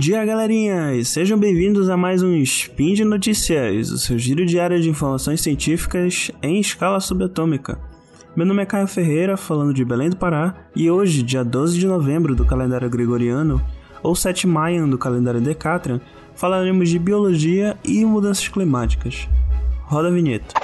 dia, galerinha! E sejam bem-vindos a mais um Spin de Notícias, o seu giro diário de informações científicas em escala subatômica. Meu nome é Caio Ferreira, falando de Belém do Pará, e hoje, dia 12 de novembro do calendário gregoriano, ou 7 Mayan do calendário Decatran, falaremos de biologia e mudanças climáticas. Roda a vinheta.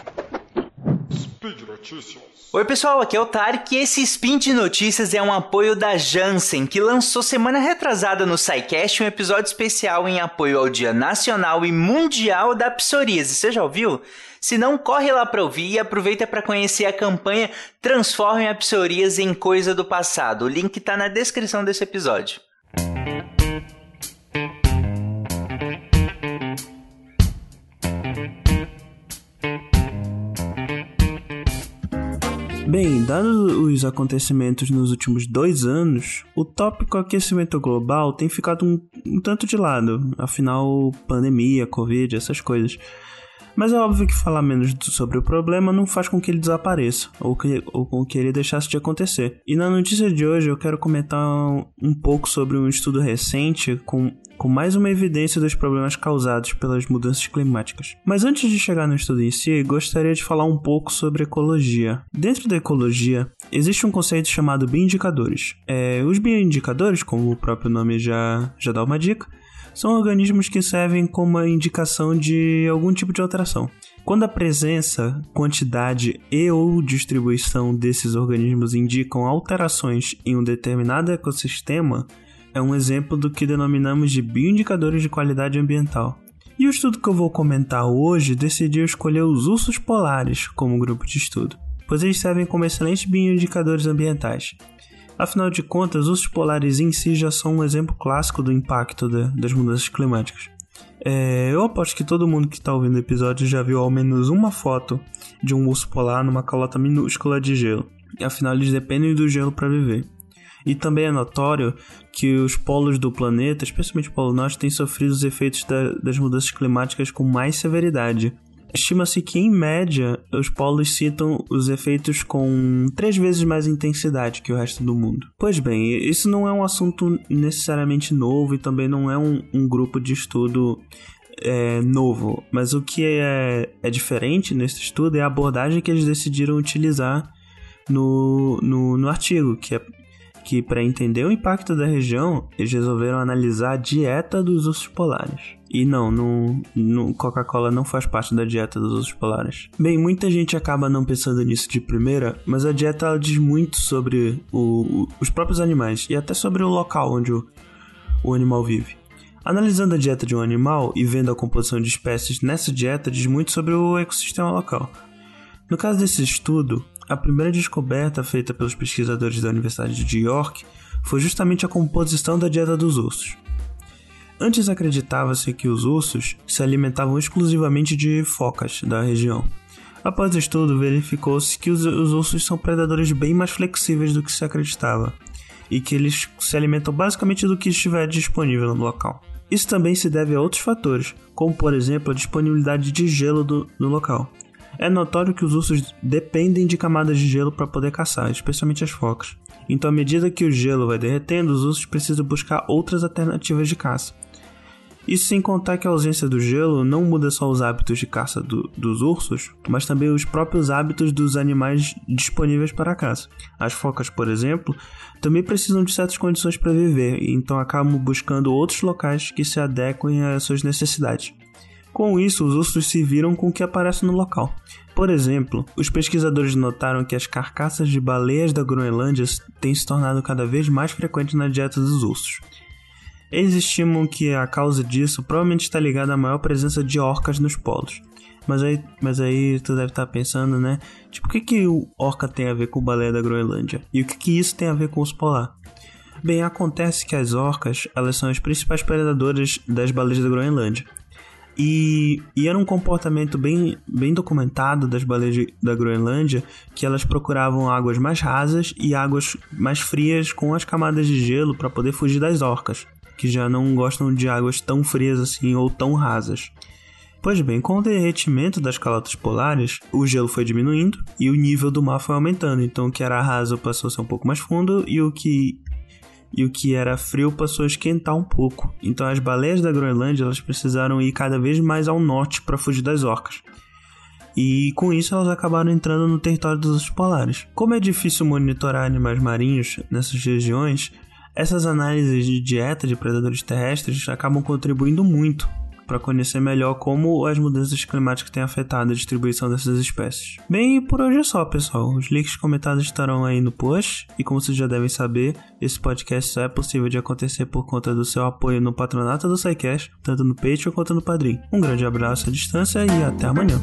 Speed Notícias. Oi pessoal, aqui é o Tarek e esse Spin de Notícias é um apoio da Janssen, que lançou semana retrasada no SciCast um episódio especial em apoio ao Dia Nacional e Mundial da Psoríase. Você já ouviu? Se não, corre lá para ouvir e aproveita para conhecer a campanha Transforme a Psoríase em Coisa do Passado. O link está na descrição desse episódio. Bem, dados os acontecimentos nos últimos dois anos, o tópico aquecimento global tem ficado um, um tanto de lado. Afinal, pandemia, Covid, essas coisas. Mas é óbvio que falar menos sobre o problema não faz com que ele desapareça, ou, que, ou com que ele deixasse de acontecer. E na notícia de hoje eu quero comentar um, um pouco sobre um estudo recente com com mais uma evidência dos problemas causados pelas mudanças climáticas. Mas antes de chegar no estudo em si, gostaria de falar um pouco sobre ecologia. Dentro da ecologia, existe um conceito chamado bioindicadores. É, os bioindicadores, como o próprio nome já, já dá uma dica, são organismos que servem como indicação de algum tipo de alteração. Quando a presença, quantidade e ou distribuição desses organismos indicam alterações em um determinado ecossistema, é um exemplo do que denominamos de bioindicadores de qualidade ambiental. E o estudo que eu vou comentar hoje decidiu escolher os ursos polares como grupo de estudo, pois eles servem como excelentes bioindicadores ambientais. Afinal de contas, os polares em si já são um exemplo clássico do impacto de, das mudanças climáticas. É, eu aposto que todo mundo que está ouvindo o episódio já viu ao menos uma foto de um urso polar numa calota minúscula de gelo. Afinal, eles dependem do gelo para viver. E também é notório que os polos do planeta, especialmente o Polo Norte, têm sofrido os efeitos da, das mudanças climáticas com mais severidade. Estima-se que, em média, os polos citam os efeitos com três vezes mais intensidade que o resto do mundo. Pois bem, isso não é um assunto necessariamente novo e também não é um, um grupo de estudo é, novo, mas o que é, é diferente nesse estudo é a abordagem que eles decidiram utilizar no, no, no artigo, que é que para entender o impacto da região, eles resolveram analisar a dieta dos ursos polares. E não, no, no Coca-Cola não faz parte da dieta dos ursos polares. Bem, muita gente acaba não pensando nisso de primeira, mas a dieta ela diz muito sobre o, os próprios animais e até sobre o local onde o, o animal vive. Analisando a dieta de um animal e vendo a composição de espécies nessa dieta diz muito sobre o ecossistema local. No caso desse estudo, a primeira descoberta feita pelos pesquisadores da Universidade de York foi justamente a composição da dieta dos ursos. Antes acreditava-se que os ursos se alimentavam exclusivamente de focas da região. Após o estudo, verificou-se que os, os ursos são predadores bem mais flexíveis do que se acreditava, e que eles se alimentam basicamente do que estiver disponível no local. Isso também se deve a outros fatores, como por exemplo a disponibilidade de gelo do, no local. É notório que os ursos dependem de camadas de gelo para poder caçar, especialmente as focas. Então, à medida que o gelo vai derretendo, os ursos precisam buscar outras alternativas de caça. Isso sem contar que a ausência do gelo não muda só os hábitos de caça do, dos ursos, mas também os próprios hábitos dos animais disponíveis para a caça. As focas, por exemplo, também precisam de certas condições para viver, então acabam buscando outros locais que se adequem às suas necessidades. Com isso, os ursos se viram com o que aparece no local. Por exemplo, os pesquisadores notaram que as carcaças de baleias da Groenlândia têm se tornado cada vez mais frequentes na dieta dos ursos. Eles estimam que a causa disso provavelmente está ligada à maior presença de orcas nos polos. Mas aí, mas aí tu deve estar pensando, né? Tipo, o que, que o orca tem a ver com baleia da Groenlândia? E o que, que isso tem a ver com os polar? Bem, acontece que as orcas, elas são as principais predadoras das baleias da Groenlândia. E, e, era um comportamento bem, bem documentado das baleias de, da Groenlândia, que elas procuravam águas mais rasas e águas mais frias com as camadas de gelo para poder fugir das orcas, que já não gostam de águas tão frias assim ou tão rasas. Pois bem, com o derretimento das calotas polares, o gelo foi diminuindo e o nível do mar foi aumentando, então o que era raso passou a ser um pouco mais fundo e o que e o que era frio passou a esquentar um pouco. Então as baleias da Groenlândia elas precisaram ir cada vez mais ao norte para fugir das orcas. E com isso elas acabaram entrando no território dos polares. Como é difícil monitorar animais marinhos nessas regiões, essas análises de dieta de predadores terrestres acabam contribuindo muito para conhecer melhor como as mudanças climáticas têm afetado a distribuição dessas espécies. Bem, por hoje é só, pessoal. Os links comentados estarão aí no post, e como vocês já devem saber, esse podcast só é possível de acontecer por conta do seu apoio no patronato do SciCast, tanto no Patreon quanto no Padrim. Um grande abraço à distância e até amanhã.